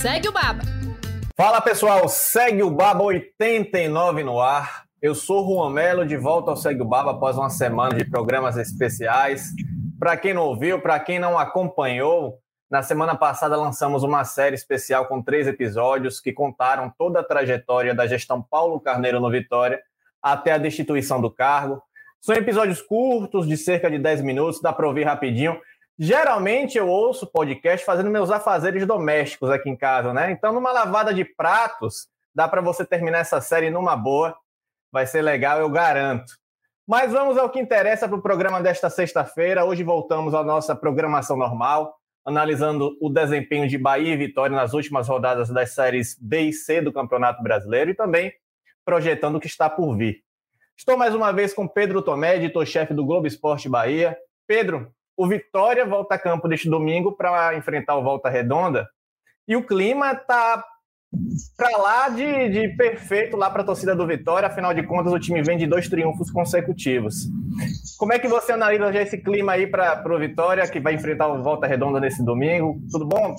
Segue o Baba. Fala pessoal, segue o Baba 89 no ar. Eu sou Juan Melo, de volta ao Segue o Baba após uma semana de programas especiais. Para quem não ouviu, para quem não acompanhou, na semana passada lançamos uma série especial com três episódios que contaram toda a trajetória da gestão Paulo Carneiro no Vitória até a destituição do cargo. São episódios curtos, de cerca de 10 minutos, dá para ouvir rapidinho. Geralmente eu ouço podcast fazendo meus afazeres domésticos aqui em casa, né? Então, numa lavada de pratos, dá para você terminar essa série numa boa. Vai ser legal, eu garanto. Mas vamos ao que interessa para o programa desta sexta-feira. Hoje voltamos à nossa programação normal analisando o desempenho de Bahia e Vitória nas últimas rodadas das séries B e C do Campeonato Brasileiro e também projetando o que está por vir. Estou mais uma vez com Pedro Tomé, editor-chefe do Globo Esporte Bahia. Pedro, o Vitória volta a campo deste domingo para enfrentar o Volta Redonda e o clima está para lá de, de, perfeito lá para a torcida do Vitória. Afinal de contas, o time vem de dois triunfos consecutivos. Como é que você analisa já esse clima aí para o Vitória, que vai enfrentar o Volta Redonda nesse domingo? Tudo bom?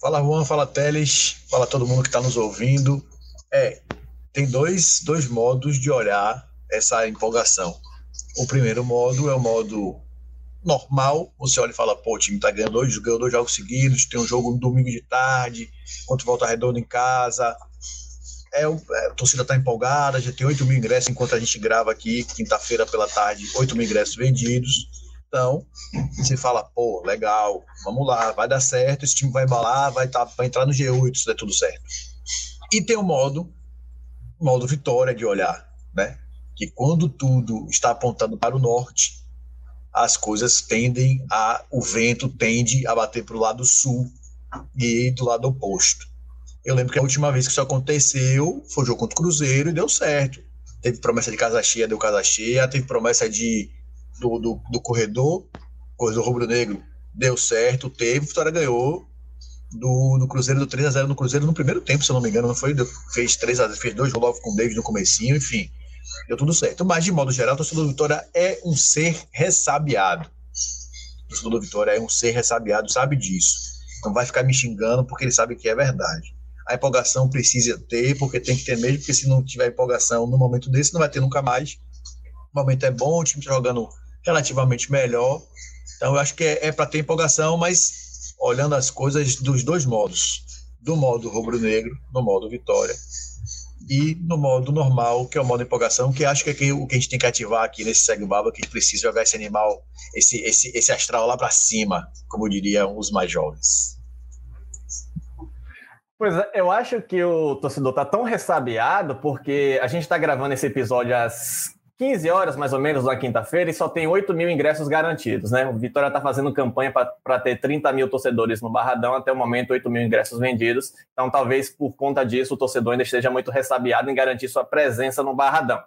Fala, Juan. Fala, Teles. Fala todo mundo que está nos ouvindo. É, tem dois, dois modos de olhar essa empolgação. O primeiro modo é o modo normal, você olha e fala, pô, o time tá ganhando dois, ganhou dois jogos seguidos, tem um jogo no domingo de tarde, contra Volta Redonda em casa. É, é, a torcida tá empolgada, já tem 8 mil ingressos enquanto a gente grava aqui, quinta-feira pela tarde, 8 mil ingressos vendidos. Então, você fala, pô, legal, vamos lá, vai dar certo, esse time vai embalar, vai, tá, vai entrar no G8 se der tudo certo. E tem o modo, modo vitória de olhar, né? Que quando tudo está apontando para o norte, as coisas tendem a. o vento tende a bater para o lado sul e do lado oposto. Eu lembro que a última vez que isso aconteceu foi o jogo contra o Cruzeiro e deu certo. Teve promessa de casa cheia, deu casa cheia. Teve promessa de, do, do, do corredor, corredor rubro-negro, deu certo. Teve, Vitória ganhou do, do Cruzeiro do 3 a 0 no Cruzeiro no primeiro tempo, se eu não me engano, não foi? Fez 3 a 0, fez dois logo com o David no comecinho, enfim deu tudo certo. Mas, de modo geral, o torcedor do Vitória é um ser ressabiado. O torcedor do Vitória é um ser ressabiado, sabe disso. Não vai ficar me xingando porque ele sabe que é verdade. A empolgação precisa ter, porque tem que ter mesmo, porque se não tiver empolgação no momento desse, não vai ter nunca mais. O momento é bom, o time está jogando relativamente melhor. Então, eu acho que é, é para ter empolgação, mas olhando as coisas dos dois modos. Do modo rubro-negro, no modo vitória e no modo normal, que é o modo empolgação, que acho que é o que a gente tem que ativar aqui nesse Segue Baba, que a gente precisa jogar esse animal, esse, esse, esse astral lá para cima, como diriam os mais jovens. Pois é, eu acho que o torcedor tá tão ressabiado porque a gente está gravando esse episódio às 15 horas, mais ou menos, na quinta-feira, e só tem 8 mil ingressos garantidos, né? O Vitória está fazendo campanha para ter 30 mil torcedores no Barradão, até o momento, 8 mil ingressos vendidos. Então, talvez por conta disso, o torcedor ainda esteja muito ressabiado em garantir sua presença no Barradão.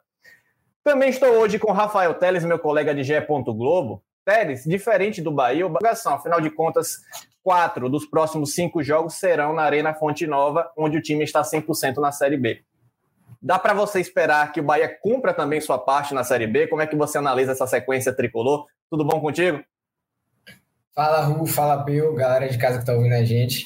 Também estou hoje com Rafael Teles, meu colega de GE. Globo. Teles, diferente do Bahia, o Bagação, afinal de contas, quatro dos próximos cinco jogos serão na Arena Fonte Nova, onde o time está 100% na Série B. Dá para você esperar que o Bahia cumpra também sua parte na Série B? Como é que você analisa essa sequência tricolor? Tudo bom contigo? Fala, Ru, fala, Peu, galera de casa que tá ouvindo a gente.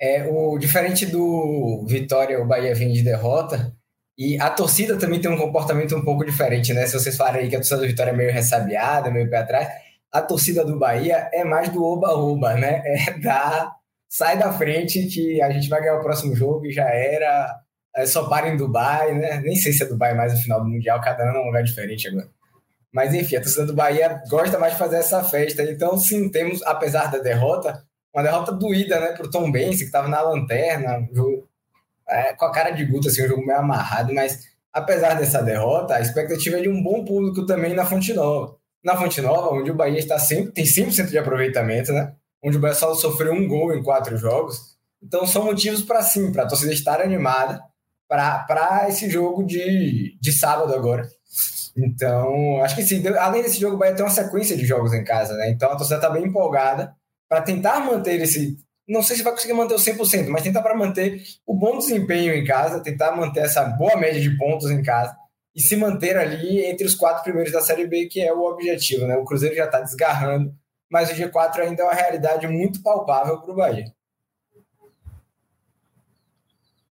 É, o diferente do Vitória, o Bahia vem de derrota, e a torcida também tem um comportamento um pouco diferente, né? Se vocês falarem que a torcida do Vitória é meio ressabiada, meio pé atrás, a torcida do Bahia é mais do oba-oba, né? É da sai da frente que a gente vai ganhar o próximo jogo e já era é, só para em Dubai, né? Nem sei se é Dubai mais no final do Mundial, cada ano é um lugar diferente agora. Mas enfim, a torcida do Bahia gosta mais de fazer essa festa. Então, sim, temos, apesar da derrota, uma derrota doída, né, pro Tom Benz, que estava na lanterna, jogo, é, com a cara de Guto, assim, um jogo meio amarrado, mas apesar dessa derrota, a expectativa é de um bom público também na Fonte Nova. Na Fonte Nova, onde o Bahia está sempre, tem 100% de aproveitamento, né? Onde o Bahia só sofreu um gol em quatro jogos Então são motivos para sim, para a torcida estar animada para esse jogo de, de sábado agora. Então, acho que sim, além desse jogo, vai ter uma sequência de jogos em casa, né? Então a torcida está bem empolgada para tentar manter esse. Não sei se vai conseguir manter o 100%, mas tentar para manter o bom desempenho em casa, tentar manter essa boa média de pontos em casa e se manter ali entre os quatro primeiros da Série B, que é o objetivo, né? O Cruzeiro já está desgarrando, mas o G4 ainda é uma realidade muito palpável para o Bahia.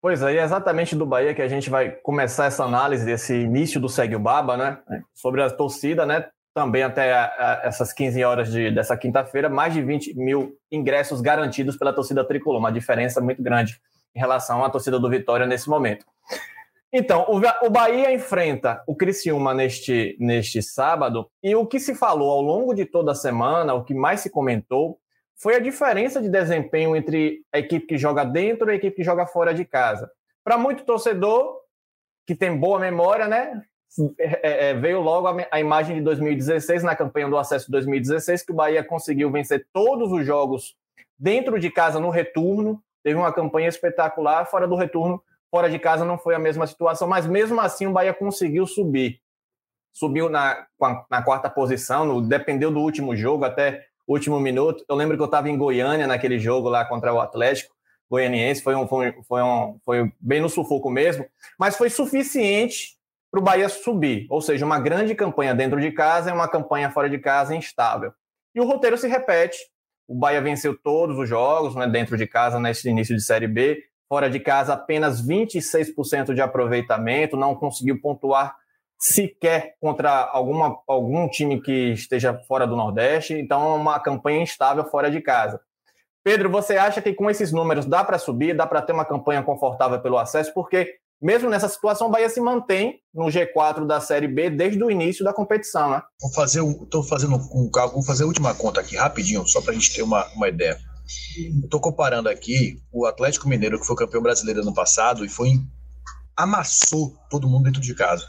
Pois é, é exatamente do Bahia que a gente vai começar essa análise desse início do Segue o Baba, né? Sobre a torcida, né? Também até a, a, essas 15 horas de, dessa quinta-feira, mais de 20 mil ingressos garantidos pela torcida tricolor, uma diferença muito grande em relação à torcida do Vitória nesse momento. Então, o, o Bahia enfrenta o Criciúma neste, neste sábado, e o que se falou ao longo de toda a semana, o que mais se comentou, foi a diferença de desempenho entre a equipe que joga dentro e a equipe que joga fora de casa. Para muito torcedor que tem boa memória, né? É, é, veio logo a, a, imagem de 2016, na campanha do acesso de 2016, que o Bahia conseguiu vencer todos os jogos dentro de casa no retorno. Teve uma campanha espetacular, fora do retorno, fora de casa não foi a mesma situação, mas mesmo assim o Bahia conseguiu subir. Subiu na, na quarta posição, no, dependeu do último jogo, até último minuto. Eu lembro que eu estava em Goiânia naquele jogo lá contra o Atlético Goianiense, foi, um, foi, foi, um, foi bem no sufoco mesmo, mas foi suficiente para o Bahia subir, ou seja, uma grande campanha dentro de casa e uma campanha fora de casa instável. E o roteiro se repete. O Bahia venceu todos os jogos né, dentro de casa nesse início de Série B, fora de casa apenas 26% de aproveitamento, não conseguiu pontuar sequer contra alguma, algum time que esteja fora do Nordeste, então é uma campanha instável fora de casa. Pedro, você acha que com esses números dá para subir, dá para ter uma campanha confortável pelo acesso? Porque mesmo nessa situação, o Bahia se mantém no G4 da Série B desde o início da competição, né? Vou fazer, estou fazendo um vou fazer a última conta aqui rapidinho, só para a gente ter uma, uma ideia. Estou comparando aqui o Atlético Mineiro, que foi campeão brasileiro ano passado e foi amassou todo mundo dentro de casa.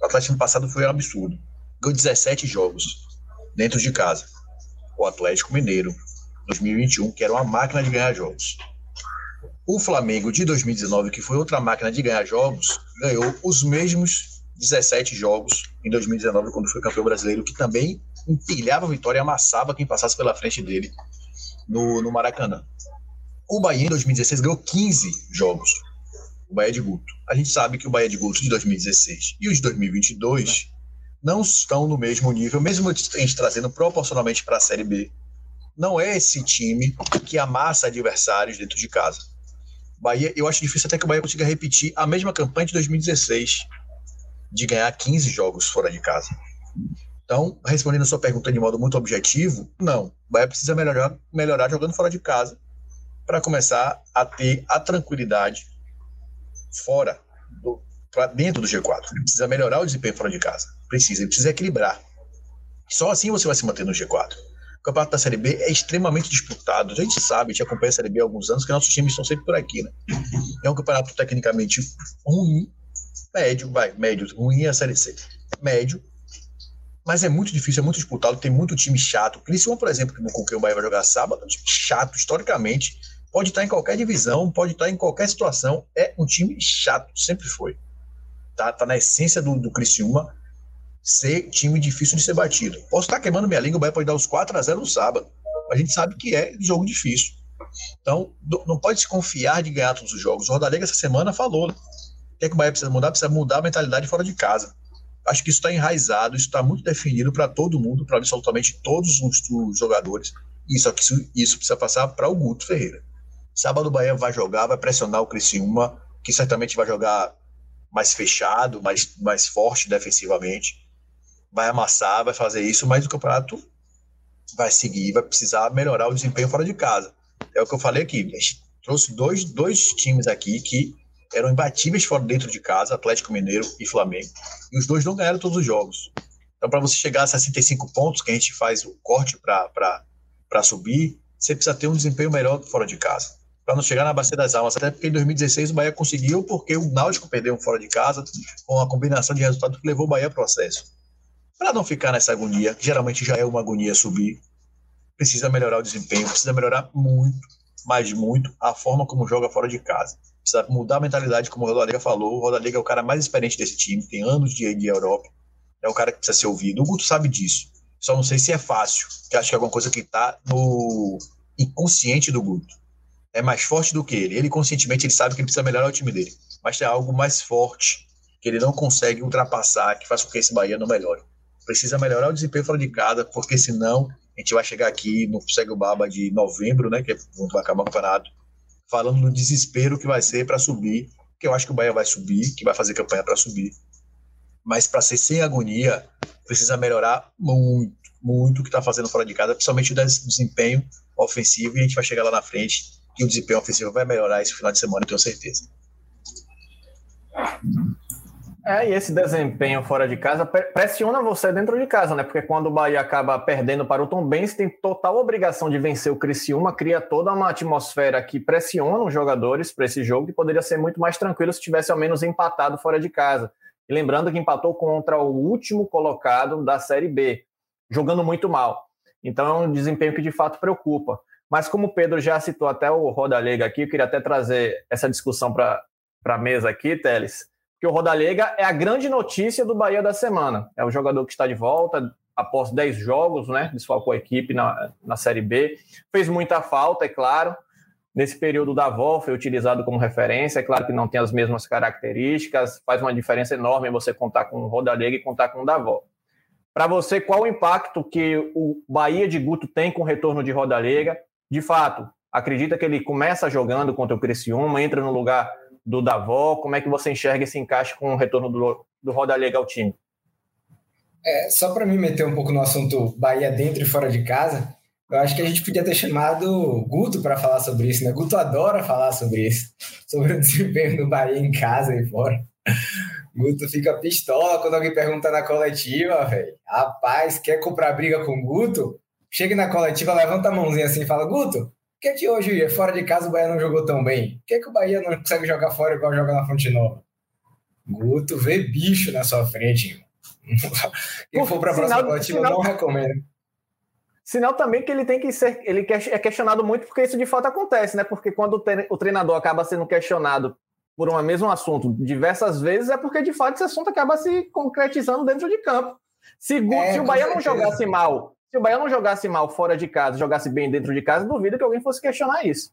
O Atlético ano passado foi um absurdo. Ganhou 17 jogos dentro de casa. O Atlético Mineiro, 2021, que era uma máquina de ganhar jogos. O Flamengo de 2019, que foi outra máquina de ganhar jogos, ganhou os mesmos 17 jogos em 2019, quando foi campeão brasileiro, que também empilhava a vitória e amassava quem passasse pela frente dele no, no Maracanã. O Bahia, em 2016, ganhou 15 jogos o Bahia de Guto. A gente sabe que o Bahia de Guto de 2016 e os de 2022 não estão no mesmo nível, mesmo a gente trazendo proporcionalmente para a Série B. Não é esse time que amassa adversários dentro de casa. Bahia, eu acho difícil até que o Bahia consiga repetir a mesma campanha de 2016, de ganhar 15 jogos fora de casa. Então, respondendo a sua pergunta de modo muito objetivo, não. O Bahia precisa melhorar, melhorar jogando fora de casa para começar a ter a tranquilidade fora, pra dentro do G4. Ele precisa melhorar o desempenho fora de casa. Precisa, ele precisa equilibrar. Só assim você vai se manter no G4. O campeonato da Série B é extremamente disputado. A gente sabe, a gente acompanha a Série B há alguns anos, que nossos times estão sempre por aqui, né? É um campeonato tecnicamente ruim, médio, vai, médio, ruim é a Série C. Médio, mas é muito difícil, é muito disputado, tem muito time chato. Criciúma, por exemplo, que com quem o Bahia vai jogar sábado, é um time chato, historicamente, Pode estar em qualquer divisão, pode estar em qualquer situação. É um time chato, sempre foi. Tá, tá na essência do, do Criciúma ser time difícil de ser batido. Posso estar queimando minha língua, o Bahia pode dar os 4 a 0 no sábado. A gente sabe que é jogo difícil. Então, não pode se confiar de ganhar todos os jogos. O Rodalega essa semana falou. Né? O que, é que o Bahia precisa mudar? Precisa mudar a mentalidade fora de casa. Acho que isso está enraizado, isso está muito definido para todo mundo, para absolutamente todos os, os jogadores. Isso, isso, isso precisa passar para o Guto Ferreira. Sábado o Bahia vai jogar, vai pressionar o Criciúma, que certamente vai jogar mais fechado, mais, mais forte defensivamente. Vai amassar, vai fazer isso, mas o campeonato vai seguir, vai precisar melhorar o desempenho fora de casa. É o que eu falei aqui. A gente trouxe dois, dois times aqui que eram imbatíveis fora dentro de casa, Atlético Mineiro e Flamengo. E os dois não ganharam todos os jogos. Então, para você chegar a 65 pontos, que a gente faz o corte para subir, você precisa ter um desempenho melhor fora de casa para não chegar na Bacia das Almas. Até porque em 2016 o Bahia conseguiu, porque o Náutico perdeu um fora de casa, com uma combinação de resultados que levou o Bahia ao processo. Para não ficar nessa agonia, que geralmente já é uma agonia subir, precisa melhorar o desempenho, precisa melhorar muito mas muito, a forma como joga fora de casa. Precisa mudar a mentalidade, como o Rodaliga falou. O Rodaliga é o cara mais experiente desse time, tem anos de, de Europa. É o cara que precisa ser ouvido. O Guto sabe disso. Só não sei se é fácil, que acho que é alguma coisa que está no inconsciente do Guto. É mais forte do que ele. Ele conscientemente ele sabe que ele precisa melhorar o time dele. Mas tem algo mais forte que ele não consegue ultrapassar, que faz com que esse Bahia não melhore. Precisa melhorar o desempenho fora de casa, porque senão a gente vai chegar aqui no Segue o Baba de novembro, né, que é vai acabar o campeonato, falando do desespero que vai ser para subir, que eu acho que o Bahia vai subir, que vai fazer campanha para subir. Mas para ser sem agonia, precisa melhorar muito, muito o que está fazendo fora de casa, principalmente o desempenho ofensivo, e a gente vai chegar lá na frente e o desempenho ofensivo vai melhorar esse final de semana, eu tenho certeza. É, e esse desempenho fora de casa pressiona você dentro de casa, né? Porque quando o Bahia acaba perdendo para o Tom Benz, tem total obrigação de vencer o Criciúma, cria toda uma atmosfera que pressiona os jogadores para esse jogo, que poderia ser muito mais tranquilo se tivesse ao menos empatado fora de casa. E lembrando que empatou contra o último colocado da Série B, jogando muito mal. Então é um desempenho que de fato preocupa. Mas como o Pedro já citou até o Roda Lega aqui, eu queria até trazer essa discussão para a mesa aqui, Teles que o Rodalega é a grande notícia do Bahia da semana. É o jogador que está de volta após 10 jogos, né? Desfalcou a equipe na, na Série B. Fez muita falta, é claro. Nesse período da avó foi utilizado como referência. É claro que não tem as mesmas características, faz uma diferença enorme você contar com o Rodalega e contar com o Davó. Para você, qual o impacto que o Bahia de Guto tem com o retorno de Rodalega? De fato, acredita que ele começa jogando contra o Criciúma, entra no lugar do Davó? Como é que você enxerga esse encaixe com o retorno do, do Roda Liga ao time? É, só para me meter um pouco no assunto Bahia dentro e fora de casa, eu acho que a gente podia ter chamado Guto para falar sobre isso, né? Guto adora falar sobre isso, sobre o desempenho do Bahia em casa e fora. Guto fica pistola quando alguém pergunta na coletiva, velho. Rapaz, quer comprar briga com Guto? Chega na coletiva, levanta a mãozinha assim e fala: Guto, que é que hoje, fora de casa, o Bahia não jogou tão bem? Por que, é que o Bahia não consegue jogar fora igual joga na Fonte Nova? Guto vê bicho na sua frente, irmão. Quem for para a próxima coletiva, não recomendo. Sinal também que ele tem que ser, ele é questionado muito porque isso de fato acontece, né? Porque quando o treinador acaba sendo questionado por um mesmo assunto diversas vezes, é porque de fato esse assunto acaba se concretizando dentro de campo. Se, é, se o Bahia não jogasse mal se o Bahia não jogasse mal fora de casa, jogasse bem dentro de casa, duvido que alguém fosse questionar isso.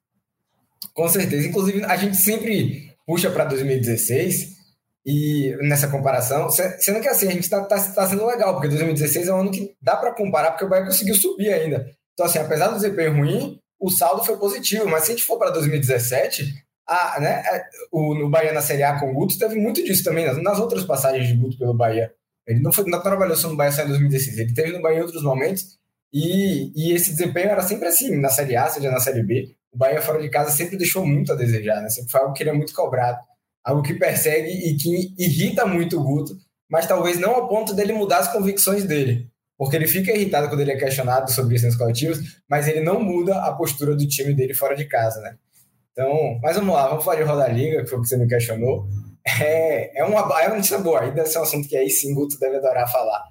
Com certeza. Inclusive, a gente sempre puxa para 2016 e nessa comparação, sendo que assim, a gente está tá, tá sendo legal, porque 2016 é um ano que dá para comparar, porque o Bahia conseguiu subir ainda. Então, assim, apesar do desempenho ruim, o saldo foi positivo, mas se a gente for para 2017, a, né, é, o, no Bahia na Série A com o Guto, teve muito disso também, nas, nas outras passagens de Guto pelo Bahia. Ele não, foi, não trabalhou só no Bahia só em 2016, ele teve no Bahia em outros momentos e, e esse desempenho era sempre assim, na Série A, seja na Série B. O Bahia fora de casa sempre deixou muito a desejar, né? Sempre foi algo que ele é muito cobrado, algo que persegue e que irrita muito o Guto, mas talvez não ao ponto dele mudar as convicções dele. Porque ele fica irritado quando ele é questionado sobre isso nos coletivos, mas ele não muda a postura do time dele fora de casa, né? Então, mas vamos lá, vamos falar de Roda Liga, que foi o que você me questionou. É, é, uma, é notícia boa, ainda é um assunto que aí sim Guto deve adorar falar.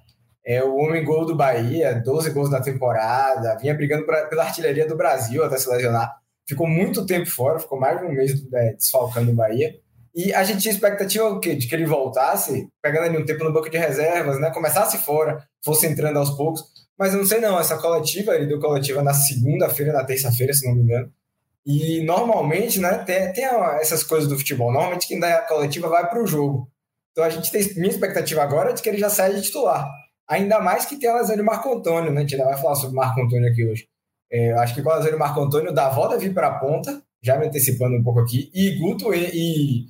É o homem gol do Bahia, 12 gols na temporada, vinha brigando pra, pela artilharia do Brasil até se lesionar. Ficou muito tempo fora, ficou mais de um mês é, desfalcando o Bahia. E a gente tinha expectativa quê? de que ele voltasse, pegando ali um tempo no banco de reservas, né? Começasse fora, fosse entrando aos poucos. Mas eu não sei não, essa coletiva, ele deu coletiva na segunda-feira, na terça-feira, se não me engano. E normalmente, né, tem, tem essas coisas do futebol. Normalmente quem dá a coletiva vai para o jogo. Então a gente tem. Minha expectativa agora é de que ele já saia de titular. Ainda mais que tem a lesão de Marco Antônio, né? A gente ainda vai falar sobre Marco Antônio aqui hoje. É, acho que com a lesão de Marco Antônio, o Davó deve vir para a ponta, já me antecipando um pouco aqui. E Guto e, e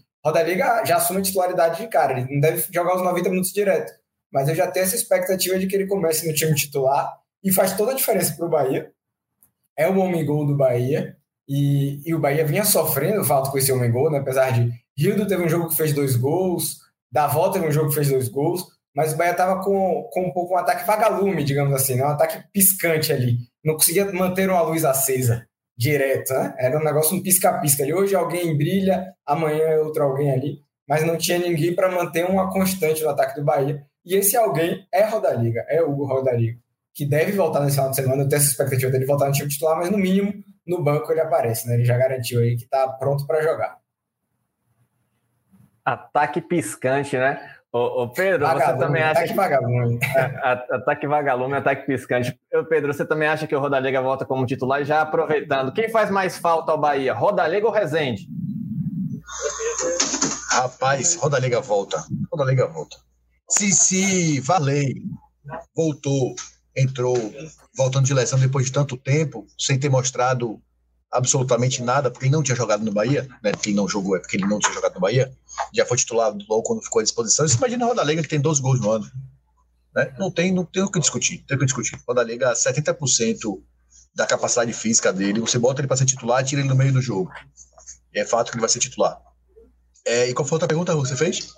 já assume a titularidade de cara. Ele não deve jogar os 90 minutos direto. Mas eu já tenho essa expectativa de que ele comece no time titular e faz toda a diferença para o Bahia. É o homem gol do Bahia. E, e o Bahia vinha sofrendo falta com esse homem gol, né? apesar de Rildo teve um jogo que fez dois gols, Davó teve um jogo que fez dois gols, mas o Bahia estava com, com um pouco um ataque vagalume, digamos assim, né? um ataque piscante ali. Não conseguia manter uma luz acesa direto, né? Era um negócio um pisca-pisca ali. Hoje alguém brilha, amanhã é outro alguém ali, mas não tinha ninguém para manter uma constante no ataque do Bahia. E esse alguém é Rodaliga, é o Hugo Rodaliga, que deve voltar nesse final de semana. Eu tenho essa expectativa dele voltar no time titular, mas no mínimo no banco ele aparece, né? Ele já garantiu aí que está pronto para jogar. Ataque piscante, né? Ô, ô Pedro, Vagalume, você também acha ataque que... vagalume. A- Ataque vagalume, ataque piscante. Ô, Pedro, você também acha que o Rodalega volta como titular? E já aproveitando, quem faz mais falta ao Bahia? Rodalega ou Rezende? Rapaz, Roda Liga volta. Roda Liga volta. Se, se Valei voltou, entrou, voltando de lesão depois de tanto tempo, sem ter mostrado absolutamente nada, porque ele não tinha jogado no Bahia, né? Porque ele não jogou, é porque ele não tinha jogado no Bahia, já foi titular logo quando ficou à disposição. Você imagina a Roda Liga que tem 12 gols no ano. Né? Não, tem, não tem o que discutir. Tem o que discutir. Roda Liga, 70% da capacidade física dele, você bota ele para ser titular, tira ele no meio do jogo. É fato que ele vai ser titular. É, e qual foi a outra pergunta que você fez?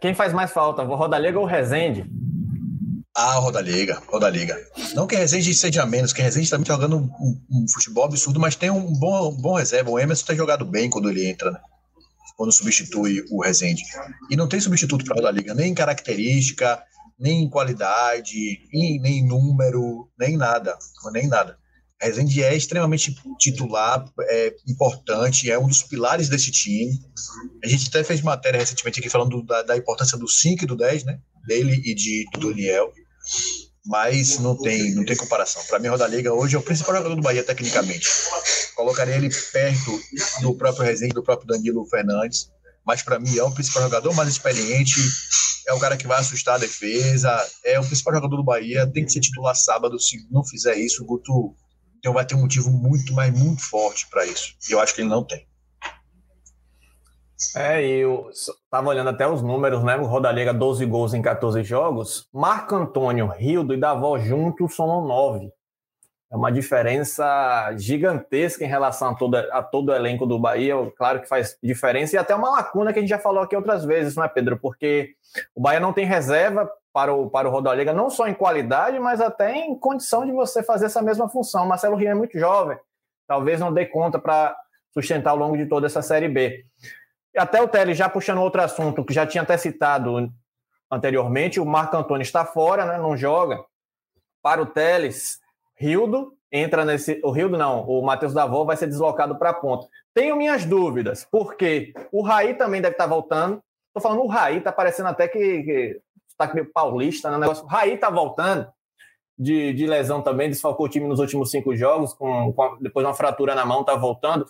Quem faz mais falta, Rodalega ou Rezende? Ah, Roda Liga, Roda Liga. Não que Rezende seja menos, que Rezende está jogando um, um- futebol absurdo, mas tem um bom, um bom reserva. O Emerson tem jogado bem quando ele entra, né? Quando substitui o Rezende. E não tem substituto para Roda Liga, nem em característica, nem em qualidade, nem, nem em número, nem nada. Nem nada. Rezende é extremamente titular, é importante, é um dos pilares desse time. A gente até fez matéria recentemente aqui falando da, da importância do 5 e do 10, né? Dele e de, do Daniel. Mas não tem, não tem comparação. Para mim, Roda Liga hoje é o principal jogador do Bahia, tecnicamente. Colocaria ele perto do próprio Rezende, do próprio Danilo Fernandes. Mas para mim é o principal jogador mais experiente. É o cara que vai assustar a defesa. É o principal jogador do Bahia. Tem que ser titular sábado. Se não fizer isso, o Guto então vai ter um motivo muito, mas muito forte para isso. E eu acho que ele não tem. É, eu s- tava olhando até os números, né? O Rodalega, 12 gols em 14 jogos. Marco Antônio, Rildo e Davó juntos somam 9. É uma diferença gigantesca em relação a todo, a todo o elenco do Bahia. Claro que faz diferença e até uma lacuna que a gente já falou aqui outras vezes, não é, Pedro? Porque o Bahia não tem reserva para o, para o Rodalega, não só em qualidade, mas até em condição de você fazer essa mesma função. Marcelo Rio é muito jovem, talvez não dê conta para sustentar ao longo de toda essa Série B. Até o Teles, já puxando outro assunto que já tinha até citado anteriormente, o Marco Antônio está fora, né, não joga. Para o Teles, Rildo entra nesse. O Rildo não, o Matheus Davó vai ser deslocado para a ponta. Tenho minhas dúvidas, porque o Raí também deve estar voltando. Estou falando o Raí, está parecendo até que, está meio paulista, né? Negócio. O Raí está voltando de, de lesão também, desfalcou o time nos últimos cinco jogos, com, com depois de uma fratura na mão, está voltando.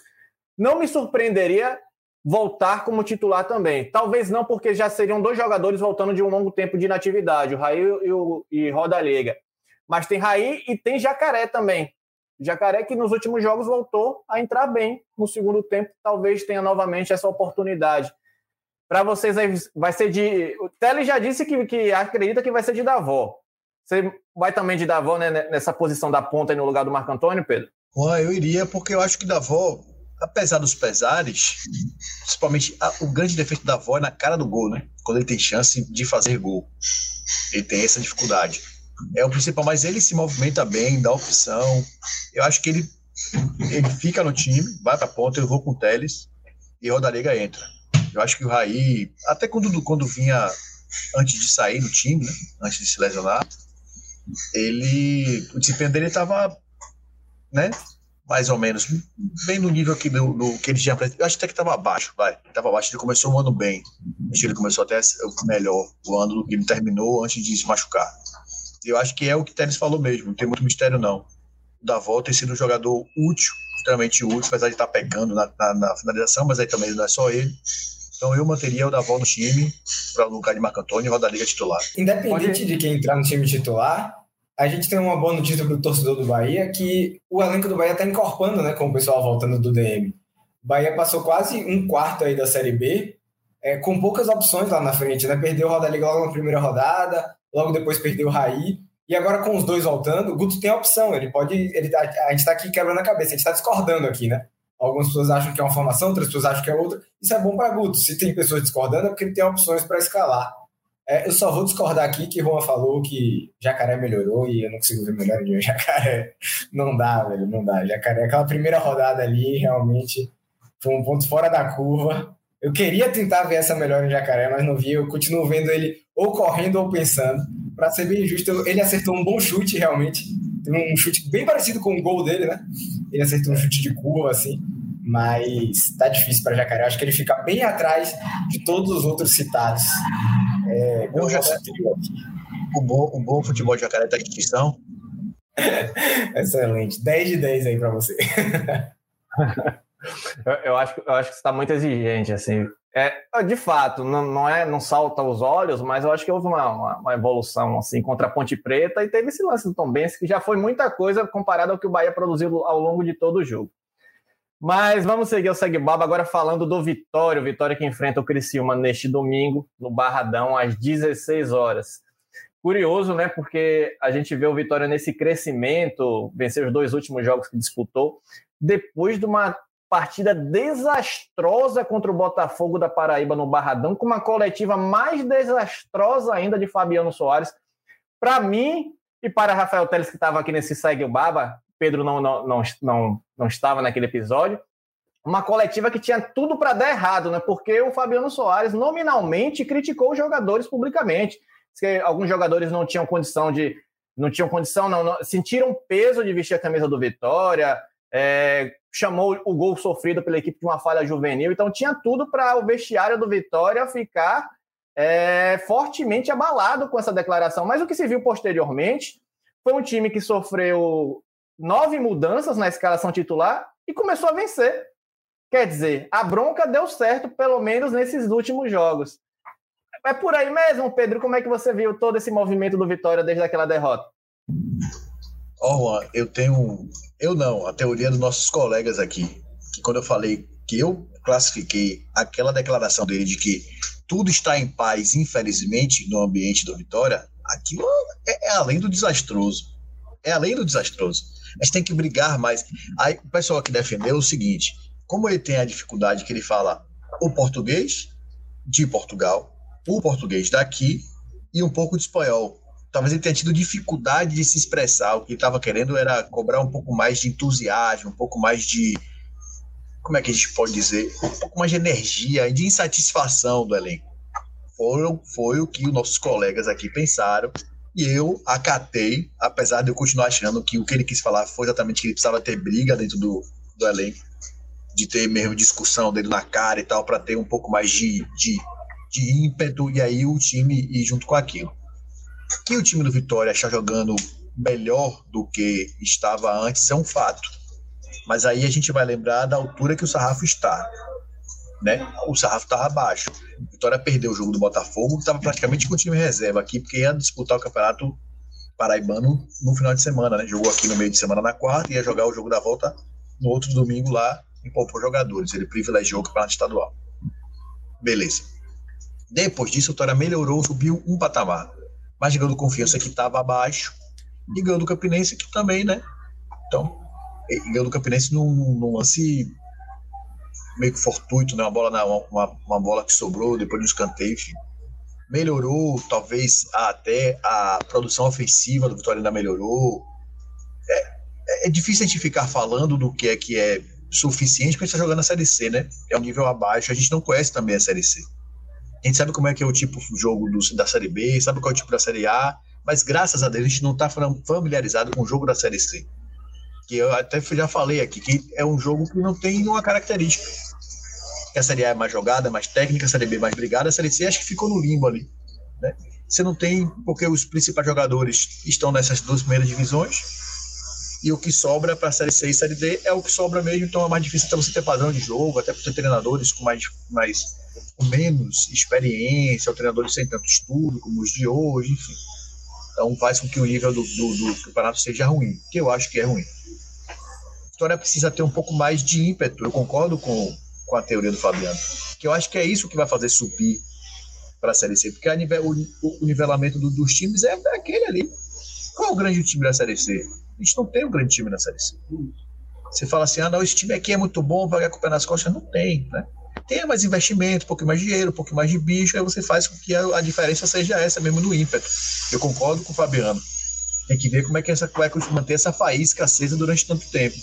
Não me surpreenderia voltar como titular também. Talvez não, porque já seriam dois jogadores voltando de um longo tempo de inatividade, o Raí e o e Roda Liga. Mas tem Raí e tem Jacaré também. Jacaré que nos últimos jogos voltou a entrar bem no segundo tempo, talvez tenha novamente essa oportunidade. Para vocês vai ser de. O Tele já disse que, que acredita que vai ser de Davó. Você vai também de Davó né, nessa posição da ponta aí no lugar do Marco Antônio, Pedro? Juan, eu iria porque eu acho que Davó, apesar dos pesares, principalmente a- o grande defeito da Davó é na cara do gol, né? Quando ele tem chance de fazer gol. Ele tem essa dificuldade. É o principal, mas ele se movimenta bem, dá opção. Eu acho que ele, ele fica no time, vai pra ponta, eu vou com o Teles e Rodariga entra. Eu acho que o Raí, até quando, quando vinha antes de sair do time, né? antes de se lesionar, ele, o desempenho dele estava né? Mais ou menos, bem no nível aqui do, do que ele tinha apresentado. Eu acho até que estava abaixo, vai. Estava abaixo, ele começou o ano bem. Acho que ele começou até melhor o ano do que ele terminou antes de se machucar. Eu acho que é o que o Tênis falou mesmo, não tem muito mistério não. O Davó tem sido um jogador útil, extremamente útil, apesar de estar pecando na, na, na finalização, mas aí também não é só ele. Então eu manteria o Davó no time, para o lugar de Marco Antônio e Rodaliga titular. Independente de quem entrar no time titular, a gente tem uma boa notícia para o torcedor do Bahia, que o elenco do Bahia está encorpando, né, com o pessoal voltando do DM. O Bahia passou quase um quarto aí da Série B, é, com poucas opções lá na frente, né? Perdeu o Roda Liga logo na primeira rodada, logo depois perdeu o Raí, e agora com os dois voltando, o Guto tem a opção, ele pode. Ele, tá, a gente está aqui quebrando a cabeça, a gente está discordando aqui, né? Algumas pessoas acham que é uma formação, outras pessoas acham que é outra. Isso é bom para Guto. Se tem pessoas discordando, é porque ele tem opções para escalar. É, eu só vou discordar aqui que Juan falou que Jacaré melhorou e eu não consigo ver melhor de Jacaré. Não dá, velho, não dá. Jacaré, aquela primeira rodada ali, realmente foi um ponto fora da curva. Eu queria tentar ver essa melhora em Jacaré, mas não vi. Eu continuo vendo ele ou correndo ou pensando. Para ser bem justo, ele acertou um bom chute, realmente. Tem um chute bem parecido com o gol dele, né? Ele acertou um chute de curva, assim. Mas tá difícil para Jacaré. Acho que ele fica bem atrás de todos os outros citados. É, bom, Jacaré, o, bom, o bom futebol de Jacaré tá em extinção. Excelente. 10 de 10 aí para você. eu, eu, acho, eu acho que você está muito exigente, assim. É, de fato, não, não, é, não salta os olhos, mas eu acho que houve uma, uma, uma, evolução assim contra a Ponte Preta e teve esse lance do Tom Benz, que já foi muita coisa comparado ao que o Bahia produziu ao longo de todo o jogo. Mas vamos seguir o Segue Baba agora falando do Vitória, o Vitória que enfrenta o Criciúma neste domingo, no Barradão, às 16 horas. Curioso, né? Porque a gente vê o Vitória nesse crescimento, vencer os dois últimos jogos que disputou, depois de uma partida desastrosa contra o Botafogo da Paraíba no Barradão, com uma coletiva mais desastrosa ainda de Fabiano Soares. Para mim e para Rafael Teles, que estava aqui nesse Segue o Baba, Pedro não, não, não, não, não estava naquele episódio, uma coletiva que tinha tudo para dar errado, né? Porque o Fabiano Soares nominalmente criticou os jogadores publicamente. Que alguns jogadores não tinham condição de. Não tinham condição, não, não sentiram peso de vestir a camisa do Vitória, é, chamou o gol sofrido pela equipe de uma falha juvenil, então tinha tudo para o vestiário do Vitória ficar é, fortemente abalado com essa declaração. Mas o que se viu posteriormente foi um time que sofreu nove mudanças na escalação titular e começou a vencer. Quer dizer, a bronca deu certo, pelo menos nesses últimos jogos. É por aí mesmo, Pedro. Como é que você viu todo esse movimento do Vitória desde aquela derrota? Ó, oh, eu tenho. Eu não, a teoria dos nossos colegas aqui. Que quando eu falei que eu classifiquei aquela declaração dele de que tudo está em paz, infelizmente, no ambiente do Vitória, aquilo é, é além do desastroso. É além do desastroso. A gente tem que brigar mais. Aí o pessoal que defendeu o seguinte: como ele tem a dificuldade que ele fala o português de Portugal, o português daqui e um pouco de espanhol talvez ele tenha tido dificuldade de se expressar. O que ele estava querendo era cobrar um pouco mais de entusiasmo, um pouco mais de. Como é que a gente pode dizer? Um pouco mais de energia, de insatisfação do elenco. Foi o que os nossos colegas aqui pensaram. E eu acatei, apesar de eu continuar achando que o que ele quis falar foi exatamente que ele precisava ter briga dentro do, do elenco, de ter mesmo discussão dele na cara e tal, para ter um pouco mais de, de, de ímpeto, e aí o time ir junto com aquilo. Que o time do Vitória está jogando melhor do que estava antes é um fato. Mas aí a gente vai lembrar da altura que o sarrafo está. Né? O sarrafo estava abaixo. O Vitória perdeu o jogo do Botafogo, que estava praticamente com o time reserva aqui, porque ia disputar o campeonato paraibano no final de semana. Né? Jogou aqui no meio de semana na quarta e ia jogar o jogo da volta no outro domingo lá em poupou jogadores. Ele privilegiou o campeonato estadual. Beleza. Depois disso, o Vitória melhorou, subiu um patamar mas ganhou do Confiança que estava abaixo e ganhou do Campinense que também, né? Então, ganhou do Campinense num, num lance meio que fortuito, né? Uma bola, na, uma, uma bola que sobrou depois do escanteio, enfim. Melhorou, talvez até a produção ofensiva do Vitória ainda melhorou. É, é, é difícil a gente ficar falando do que é que é suficiente porque a gente está jogando a Série C, né? É um nível abaixo, a gente não conhece também a Série C. A gente sabe como é que é o tipo de jogo do, da Série B, sabe qual é o tipo da Série A, mas graças a Deus a gente não está familiarizado com o jogo da Série C. Que eu até já falei aqui, que é um jogo que não tem uma característica. A Série A é mais jogada, mais técnica, a Série B mais brigada, a Série C acho que ficou no limbo ali. Né? Você não tem, porque os principais jogadores estão nessas duas primeiras divisões, e o que sobra para a Série C e Série D é o que sobra mesmo, então é mais difícil até você ter padrão de jogo, até para ter treinadores com mais, mais com menos experiência, o treinador sem tanto estudo como os de hoje, enfim. Então faz com que o nível do, do, do campeonato seja ruim, que eu acho que é ruim. A Vitória precisa ter um pouco mais de ímpeto, eu concordo com, com a teoria do Fabiano, que eu acho que é isso que vai fazer subir para a Série C, porque a nível, o, o nivelamento do, dos times é, é aquele ali. Qual é o grande time da Série C? A gente não tem um grande time na Série C. Você fala assim, ah, não, esse time aqui é muito bom, vai ganhar com o pé nas costas. Não tem, né? tenha mais investimento, um pouco mais de dinheiro, um pouco mais de bicho, aí você faz com que a, a diferença seja essa mesmo no ímpeto. Eu concordo com o Fabiano. Tem que ver como é que essa vai manter essa faísca acesa durante tanto tempo.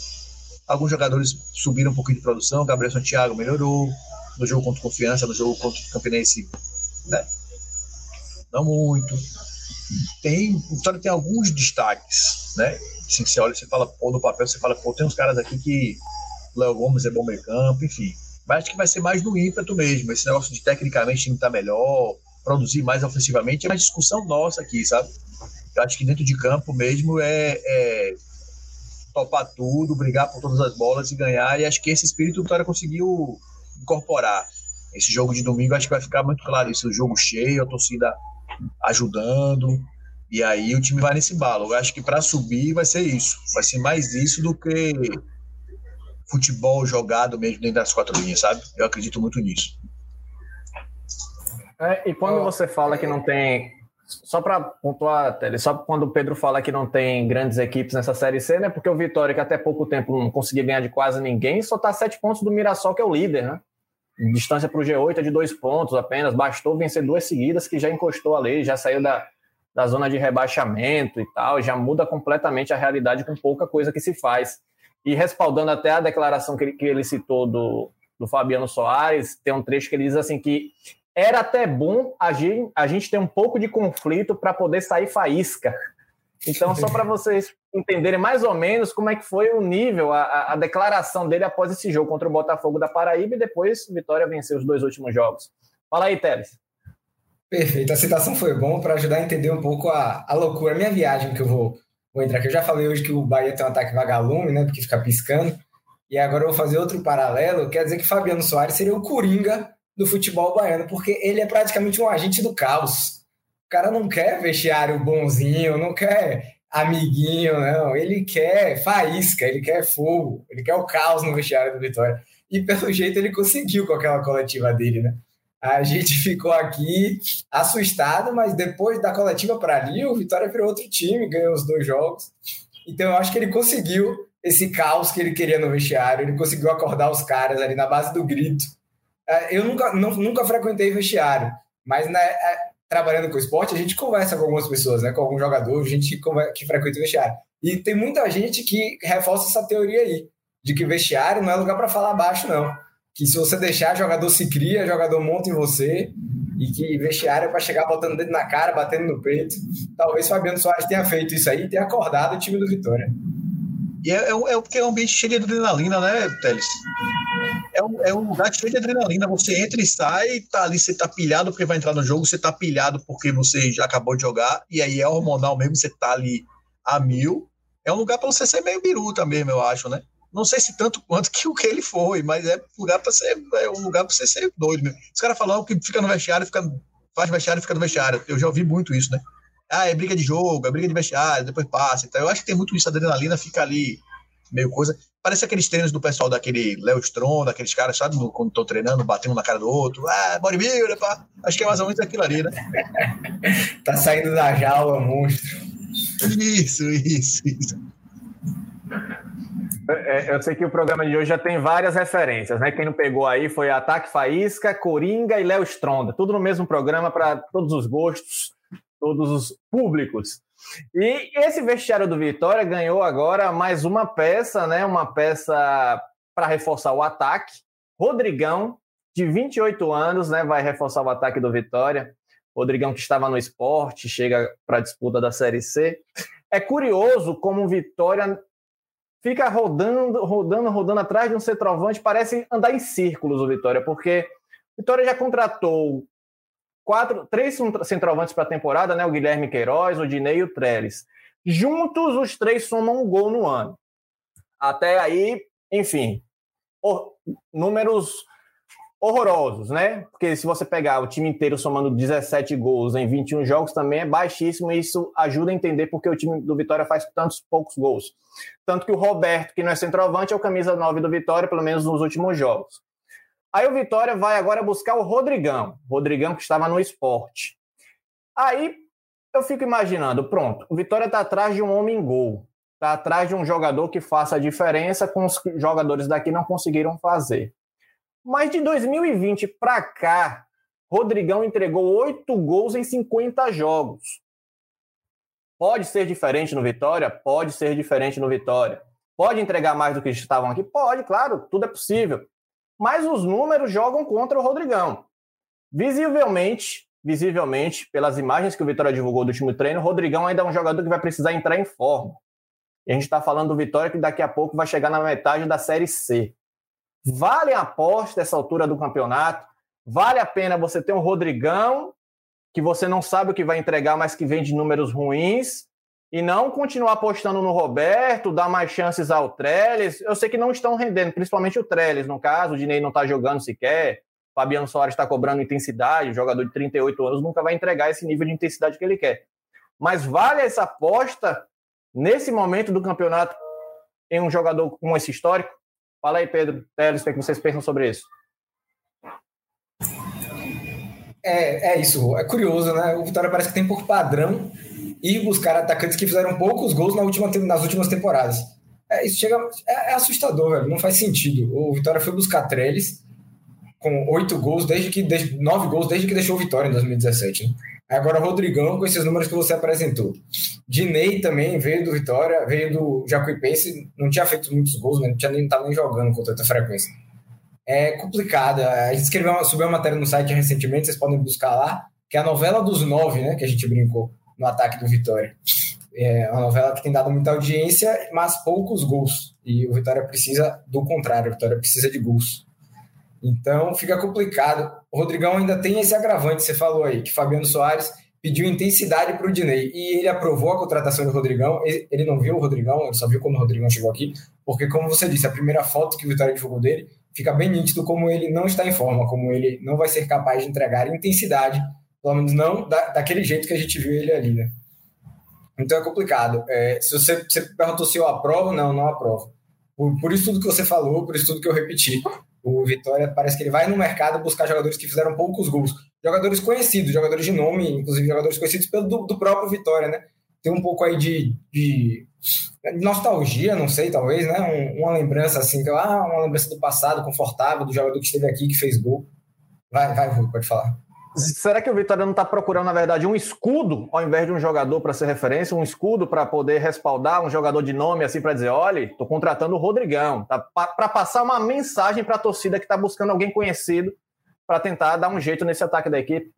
Alguns jogadores subiram um pouquinho de produção, Gabriel Santiago melhorou, no jogo contra Confiança, no jogo contra o Campinense, né? Não muito. Tem, o Vitória tem alguns destaques, né? Assim, você olha, você fala, pô, no papel, você fala, pô, tem uns caras aqui que Léo Gomes é bom meio campo, enfim. Mas acho que vai ser mais no ímpeto mesmo. Esse negócio de tecnicamente o time tá melhor, produzir mais ofensivamente, é uma discussão nossa aqui, sabe? Eu acho que dentro de campo mesmo é, é topar tudo, brigar por todas as bolas e ganhar. E acho que esse espírito o Vitória conseguiu incorporar. Esse jogo de domingo acho que vai ficar muito claro isso. O jogo cheio, a torcida ajudando. E aí o time vai nesse embalo. Eu acho que para subir vai ser isso. Vai ser mais isso do que futebol jogado mesmo dentro das quatro linhas, sabe? Eu acredito muito nisso. É, e quando você fala que não tem. Só para pontuar, Tele, só quando o Pedro fala que não tem grandes equipes nessa Série C, né? Porque o Vitória, que até pouco tempo não conseguia ganhar de quase ninguém, só está sete pontos do Mirassol, que é o líder, né? Distância para o G8 é de dois pontos apenas. Bastou vencer duas seguidas, que já encostou ali, já saiu da, da zona de rebaixamento e tal, já muda completamente a realidade com pouca coisa que se faz. E respaldando até a declaração que ele, que ele citou do, do Fabiano Soares, tem um trecho que ele diz assim que era até bom a gente, a gente ter um pouco de conflito para poder sair faísca. Então, só para vocês entenderem mais ou menos como é que foi o nível, a, a, declaração dele após esse jogo contra o Botafogo da Paraíba e depois Vitória venceu os dois últimos jogos. Fala aí, Teles. Perfeito, a citação foi bom para ajudar a entender um pouco a, a loucura, a minha viagem que eu vou, vou entrar aqui. Eu já falei hoje que o Bahia tem um ataque vagalume, né, porque fica piscando, e agora eu vou fazer outro paralelo, quer dizer que Fabiano Soares seria o coringa do futebol baiano, porque ele é praticamente um agente do caos. O cara não quer vestiário bonzinho, não quer amiguinho, não. Ele quer faísca, ele quer fogo, ele quer o caos no vestiário do Vitória. E pelo jeito ele conseguiu com aquela coletiva dele, né? A gente ficou aqui assustado, mas depois da coletiva para ali, o Vitória virou outro time, ganhou os dois jogos. Então eu acho que ele conseguiu esse caos que ele queria no vestiário, ele conseguiu acordar os caras ali na base do grito. É, eu nunca, não, nunca frequentei vestiário, mas né, trabalhando com esporte, a gente conversa com algumas pessoas, né, com alguns jogadores, gente que frequenta o vestiário. E tem muita gente que reforça essa teoria aí, de que vestiário não é lugar para falar baixo, não que se você deixar, jogador se cria, jogador monta em você, e que vestiário é para chegar botando dedo na cara, batendo no peito. Talvez Fabiano Soares tenha feito isso aí e tenha acordado o time do Vitória. E é, é, é porque é um ambiente cheio de adrenalina, né, Teles? É um, é um lugar cheio de adrenalina. Você entra e sai, tá ali, você tá pilhado porque vai entrar no jogo, você tá pilhado porque você já acabou de jogar, e aí é hormonal mesmo, você tá ali a mil. É um lugar para você ser meio biruta mesmo, eu acho, né? Não sei se tanto quanto que o que ele foi, mas é lugar para ser, é um lugar para você ser doido mesmo. Os caras falam que fica no vestiário, fica, faz vestiário, fica no vestiário. Eu já ouvi muito isso, né? Ah, é briga de jogo, é briga de vestiário, depois passa. Então, eu acho que tem muito isso, a adrenalina fica ali meio coisa. Parece aqueles treinos do pessoal daquele Léo Stron, daqueles caras, sabe, quando estão treinando, batendo na cara do outro. Ah, bodybuilder, pá. Acho que é mais ou menos aquilo ali, né? tá saindo da jaula, monstro. Isso, isso, isso. É, eu sei que o programa de hoje já tem várias referências, né? Quem não pegou aí foi Ataque Faísca, Coringa e Léo Stronda. Tudo no mesmo programa para todos os gostos, todos os públicos. E esse vestiário do Vitória ganhou agora mais uma peça, né? Uma peça para reforçar o ataque. Rodrigão, de 28 anos, né? Vai reforçar o ataque do Vitória. Rodrigão que estava no esporte, chega para a disputa da Série C. É curioso como o Vitória fica rodando, rodando, rodando atrás de um centroavante, parece andar em círculos o Vitória, porque o Vitória já contratou quatro, três centroavantes para a temporada, né? O Guilherme Queiroz, o Dinei e o Trellis. Juntos, os três somam um gol no ano. Até aí, enfim, números horrorosos, né? Porque se você pegar o time inteiro somando 17 gols em 21 jogos, também é baixíssimo e isso ajuda a entender porque o time do Vitória faz tantos poucos gols. Tanto que o Roberto, que não é centroavante, é o camisa 9 do Vitória, pelo menos nos últimos jogos. Aí o Vitória vai agora buscar o Rodrigão, Rodrigão que estava no esporte. Aí eu fico imaginando, pronto, o Vitória está atrás de um homem gol, está atrás de um jogador que faça a diferença com os jogadores daqui não conseguiram fazer. Mas de 2020 para cá, Rodrigão entregou oito gols em 50 jogos. Pode ser diferente no Vitória? Pode ser diferente no Vitória. Pode entregar mais do que estavam aqui? Pode, claro, tudo é possível. Mas os números jogam contra o Rodrigão. Visivelmente, visivelmente, pelas imagens que o Vitória divulgou do último treino, o Rodrigão ainda é um jogador que vai precisar entrar em forma. E a gente está falando do Vitória que daqui a pouco vai chegar na metade da Série C. Vale a aposta essa altura do campeonato? Vale a pena você ter um Rodrigão, que você não sabe o que vai entregar, mas que vem de números ruins, e não continuar apostando no Roberto, dar mais chances ao Trellis. Eu sei que não estão rendendo, principalmente o Trellis, no caso, o Dinei não está jogando sequer, Fabiano Soares está cobrando intensidade, o jogador de 38 anos nunca vai entregar esse nível de intensidade que ele quer. Mas vale essa aposta nesse momento do campeonato em um jogador com esse histórico? Fala aí, Pedro, Teles, o que, é vocês pensam sobre isso? É, é isso, é curioso, né? O Vitória parece que tem por padrão ir buscar atacantes que fizeram poucos gols na última, nas últimas temporadas. É, isso chega, é, é assustador, velho, não faz sentido. O Vitória foi buscar Trellis com oito gols, desde que nove gols desde que deixou o Vitória em 2017. Né? Agora, Rodrigão, com esses números que você apresentou. Dinei também veio do Vitória, veio do Jacuipense, não tinha feito muitos gols, né? não tinha nem estava nem jogando com tanta frequência. É complicada. A gente escreveu subiu uma matéria no site recentemente, vocês podem buscar lá, que é a novela dos nove, né? Que a gente brincou no ataque do Vitória. É uma novela que tem dado muita audiência, mas poucos gols. E o Vitória precisa do contrário, o Vitória precisa de gols. Então fica complicado. O Rodrigão ainda tem esse agravante, você falou aí, que Fabiano Soares pediu intensidade para o Dinei e ele aprovou a contratação do Rodrigão. Ele não viu o Rodrigão, ele só viu quando o Rodrigão chegou aqui, porque, como você disse, a primeira foto que o Vitória divulgou dele fica bem nítido como ele não está em forma, como ele não vai ser capaz de entregar intensidade, pelo menos não da, daquele jeito que a gente viu ele ali, né? Então é complicado. É, se você, você perguntou se eu aprovo, não, não aprovo. Por, por isso tudo que você falou, por isso tudo que eu repeti. O Vitória parece que ele vai no mercado buscar jogadores que fizeram poucos gols. Jogadores conhecidos, jogadores de nome, inclusive jogadores conhecidos pelo do, do próprio Vitória, né? Tem um pouco aí de, de nostalgia, não sei, talvez, né? Um, uma lembrança assim, ah, uma lembrança do passado confortável, do jogador que esteve aqui, que fez gol. Vai, vai, Rui, pode falar. Será que o Vitória não está procurando, na verdade, um escudo ao invés de um jogador para ser referência, um escudo para poder respaldar um jogador de nome assim para dizer, olha, estou contratando o Rodrigão, tá? para passar uma mensagem para a torcida que está buscando alguém conhecido para tentar dar um jeito nesse ataque da equipe?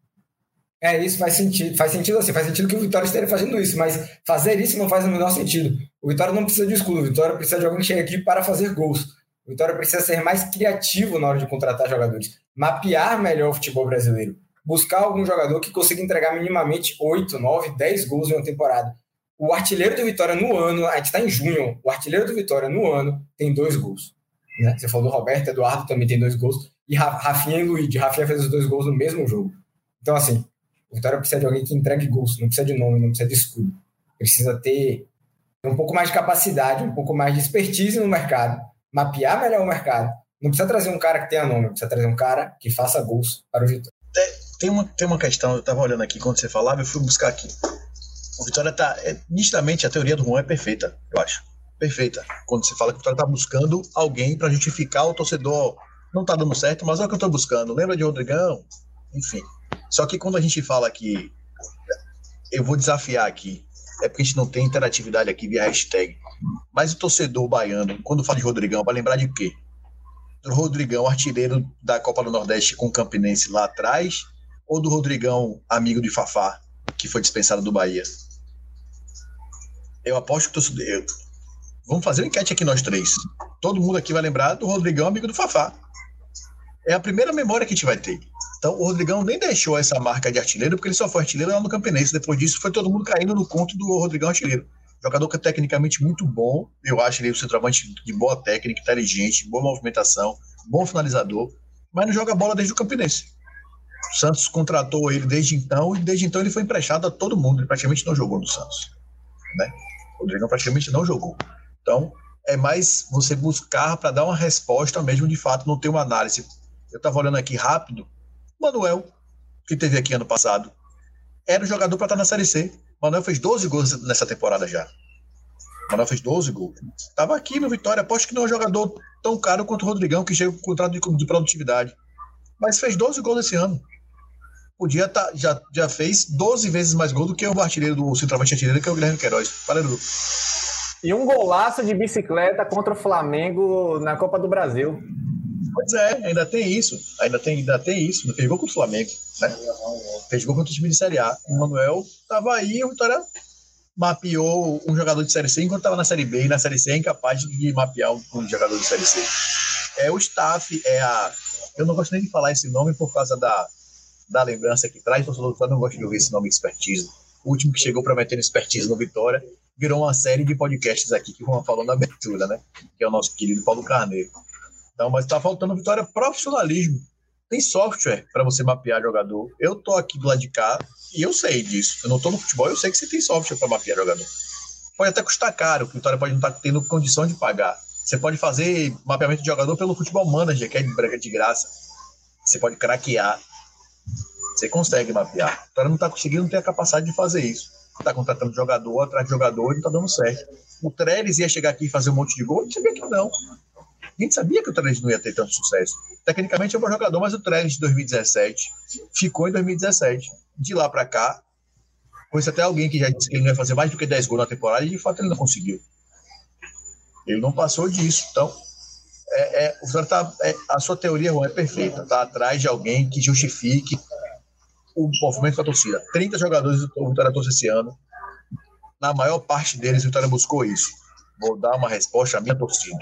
É, isso faz sentido. Faz sentido assim, faz sentido que o Vitória esteja fazendo isso, mas fazer isso não faz o menor sentido. O Vitória não precisa de escudo, o Vitória precisa de alguém que chegue aqui para fazer gols. O Vitória precisa ser mais criativo na hora de contratar jogadores, mapear melhor o futebol brasileiro buscar algum jogador que consiga entregar minimamente 8, 9, 10 gols em uma temporada. O artilheiro do Vitória no ano, a gente está em junho, o artilheiro do Vitória no ano tem dois gols. Né? Você falou do Roberto, Eduardo também tem dois gols, e Rafinha e Luiz. Rafinha fez os dois gols no mesmo jogo. Então, assim, o Vitória precisa de alguém que entregue gols, não precisa de nome, não precisa de escudo. Precisa ter um pouco mais de capacidade, um pouco mais de expertise no mercado, mapear melhor o mercado. Não precisa trazer um cara que tenha nome, precisa trazer um cara que faça gols para o Vitória. Tem uma, tem uma questão, eu estava olhando aqui quando você falava, eu fui buscar aqui. O Vitória tá. É, nitidamente, a teoria do Juan é perfeita, eu acho. Perfeita. Quando você fala que o Vitória está buscando alguém para justificar o torcedor. Não está dando certo, mas é o que eu estou buscando. Lembra de Rodrigão? Enfim. Só que quando a gente fala que. Eu vou desafiar aqui. É porque a gente não tem interatividade aqui via hashtag. Mas o torcedor baiano, quando fala de Rodrigão, vai lembrar de quê? Rodrigão, artilheiro da Copa do Nordeste com o Campinense lá atrás, ou do Rodrigão, amigo de Fafá, que foi dispensado do Bahia? Eu aposto que tô... eu... Vamos fazer uma enquete aqui nós três. Todo mundo aqui vai lembrar do Rodrigão, amigo do Fafá. É a primeira memória que a gente vai ter. Então, o Rodrigão nem deixou essa marca de artilheiro, porque ele só foi artilheiro lá no Campinense. Depois disso, foi todo mundo caindo no conto do Rodrigão artilheiro. Jogador que é tecnicamente muito bom. Eu acho ele um centroavante de boa técnica, inteligente, boa movimentação, bom finalizador, mas não joga bola desde o Campinense. O Santos contratou ele desde então e desde então ele foi emprestado a todo mundo. Ele praticamente não jogou no Santos. Né? O Rodrigão praticamente não jogou. Então, é mais você buscar para dar uma resposta mesmo, de fato, não ter uma análise. Eu estava olhando aqui rápido. Manuel, que teve aqui ano passado, era o jogador para estar na Série C. Manuel fez 12 gols nessa temporada já. Manuel fez 12 gols. Estava aqui no Vitória. Aposto que não é um jogador tão caro quanto o Rodrigão, que chega com contrato de, de produtividade. Mas fez 12 gols esse ano podia tá, já, já fez 12 vezes mais gol do que o artilheiro do centroavante artilheiro, que é o Guilherme Queiroz. Valeu, E um golaço de bicicleta contra o Flamengo na Copa do Brasil. Pois é, ainda tem isso. Ainda tem, ainda tem isso. Não fez gol contra o Flamengo. Né? Fez gol contra o time de Série A. O Manuel estava aí, o Vitória mapeou um jogador de Série C enquanto estava na Série B e na Série C é incapaz de mapear um jogador de Série C. É o staff, é a. Eu não gosto nem de falar esse nome por causa da, da lembrança que traz, o torcedor do não gosta de ouvir esse nome expertise. O último que chegou prometendo expertise no Vitória virou uma série de podcasts aqui que o Juan falou na abertura, né? Que é o nosso querido Paulo Carneiro. Então, mas está faltando Vitória profissionalismo. Tem software para você mapear jogador. Eu tô aqui do lado de cá e eu sei disso. Eu não tô no futebol, eu sei que você tem software para mapear jogador. Pode até custar caro, o Vitória pode não estar tá tendo condição de pagar. Você pode fazer mapeamento de jogador pelo Futebol Manager, que é de graça. Você pode craquear. Você consegue mapear. O Vitória não está conseguindo, tem a capacidade de fazer isso. Está contratando jogador atrás de jogador e não está dando certo. O Trellis ia chegar aqui e fazer um monte de gol, a gente sabia que não. A gente sabia que o Trellis não ia ter tanto sucesso. Tecnicamente é um bom jogador, mas o Trellis de 2017 ficou em 2017. De lá para cá, conheço até alguém que já disse que ele não ia fazer mais do que 10 gols na temporada e de fato ele não conseguiu. Ele não passou disso. Então, é, é, tá, é, a sua teoria, Juan, é perfeita. Está atrás de alguém que justifique o movimento da torcida. 30 jogadores do Vitória trouxe esse ano. Na maior parte deles, o Vitória buscou isso. Vou dar uma resposta à minha torcida.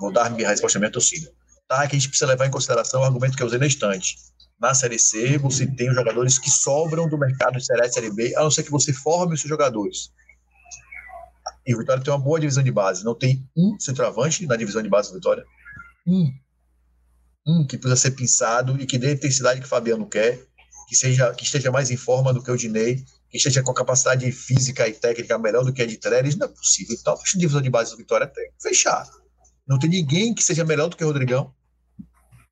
Vou dar minha resposta à minha torcida. Tá, que a gente precisa levar em consideração o argumento que eu usei na estante. Na Série C, você tem os jogadores que sobram do mercado de Série A e Série B, a não ser que você forme os seus jogadores. E o Vitória tem uma boa divisão de base. Não tem um centroavante na divisão de base do Vitória. Um. Um que precisa ser pensado e que dê a intensidade que o Fabiano quer, que, seja, que esteja mais em forma do que o Dinei, que esteja com capacidade física e técnica melhor do que a de. Não é possível. Então, a divisão de base do Vitória tem que fechar. Não tem ninguém que seja melhor do que o Rodrigão.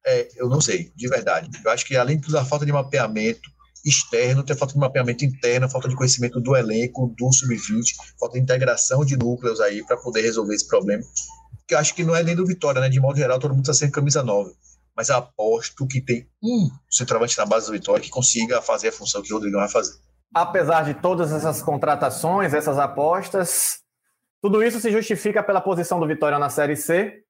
É, eu não sei, de verdade. Eu acho que além da falta de mapeamento externo, tem falta de mapeamento interno, falta de conhecimento do elenco, do sub-20, falta de integração de núcleos aí para poder resolver esse problema. Que eu acho que não é nem do Vitória, né? De modo geral, todo mundo está sem camisa nova. Mas aposto que tem um centroavante na base do Vitória que consiga fazer a função que o Rodrigão vai fazer. Apesar de todas essas contratações, essas apostas, tudo isso se justifica pela posição do Vitória na Série C.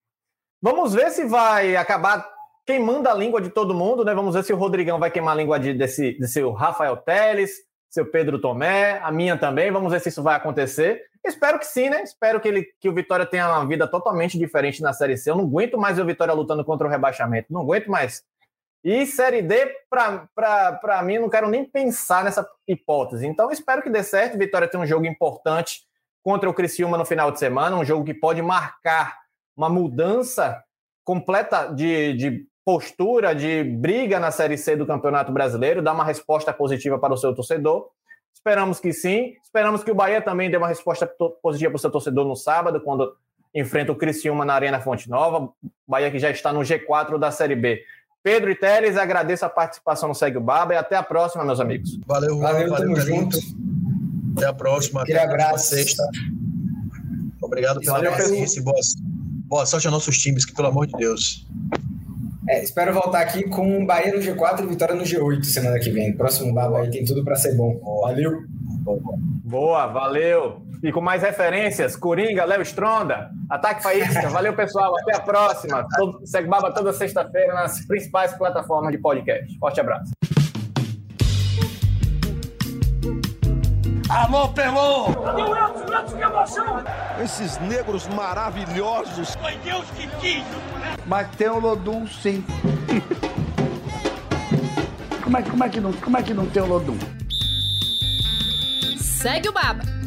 Vamos ver se vai acabar queimando a língua de todo mundo, né? Vamos ver se o Rodrigão vai queimar a língua de, desse, desse Rafael Teles, seu Pedro Tomé, a minha também. Vamos ver se isso vai acontecer. Espero que sim, né? Espero que, ele, que o Vitória tenha uma vida totalmente diferente na Série C. Eu não aguento mais o Vitória lutando contra o rebaixamento. Não aguento mais. E Série D, para mim, não quero nem pensar nessa hipótese. Então, espero que dê certo. Vitória tem um jogo importante contra o Criciúma no final de semana, um jogo que pode marcar uma mudança completa de, de postura, de briga na Série C do Campeonato Brasileiro, dar uma resposta positiva para o seu torcedor. Esperamos que sim. Esperamos que o Bahia também dê uma resposta positiva para o seu torcedor no sábado, quando enfrenta o Criciúma na Arena Fonte Nova. Bahia que já está no G4 da Série B. Pedro e Teles, agradeço a participação no Segue o Baba e até a próxima, meus amigos. Valeu, valeu, valeu, valeu até a próxima. Aquele abraço. Sexta. Obrigado pela Valeu, paciência e boa, boa sorte aos nossos times, que pelo amor de Deus. É, espero voltar aqui com Bahia no G4 e Vitória no G8 semana que vem. Próximo Baba aí tem tudo para ser bom. Valeu. Boa, valeu. E com mais referências, Coringa, Léo Stronda, Ataque Faísca. Valeu, pessoal. Até a próxima. Todo, segue Baba toda sexta-feira nas principais plataformas de podcast. Forte abraço. Alô, Pelô! Que emoção! Esses negros maravilhosos. Foi Deus que quis. Mas tem o Lodum, sim. como, é, como, é que não, como é que não tem o Lodum? Segue o Baba.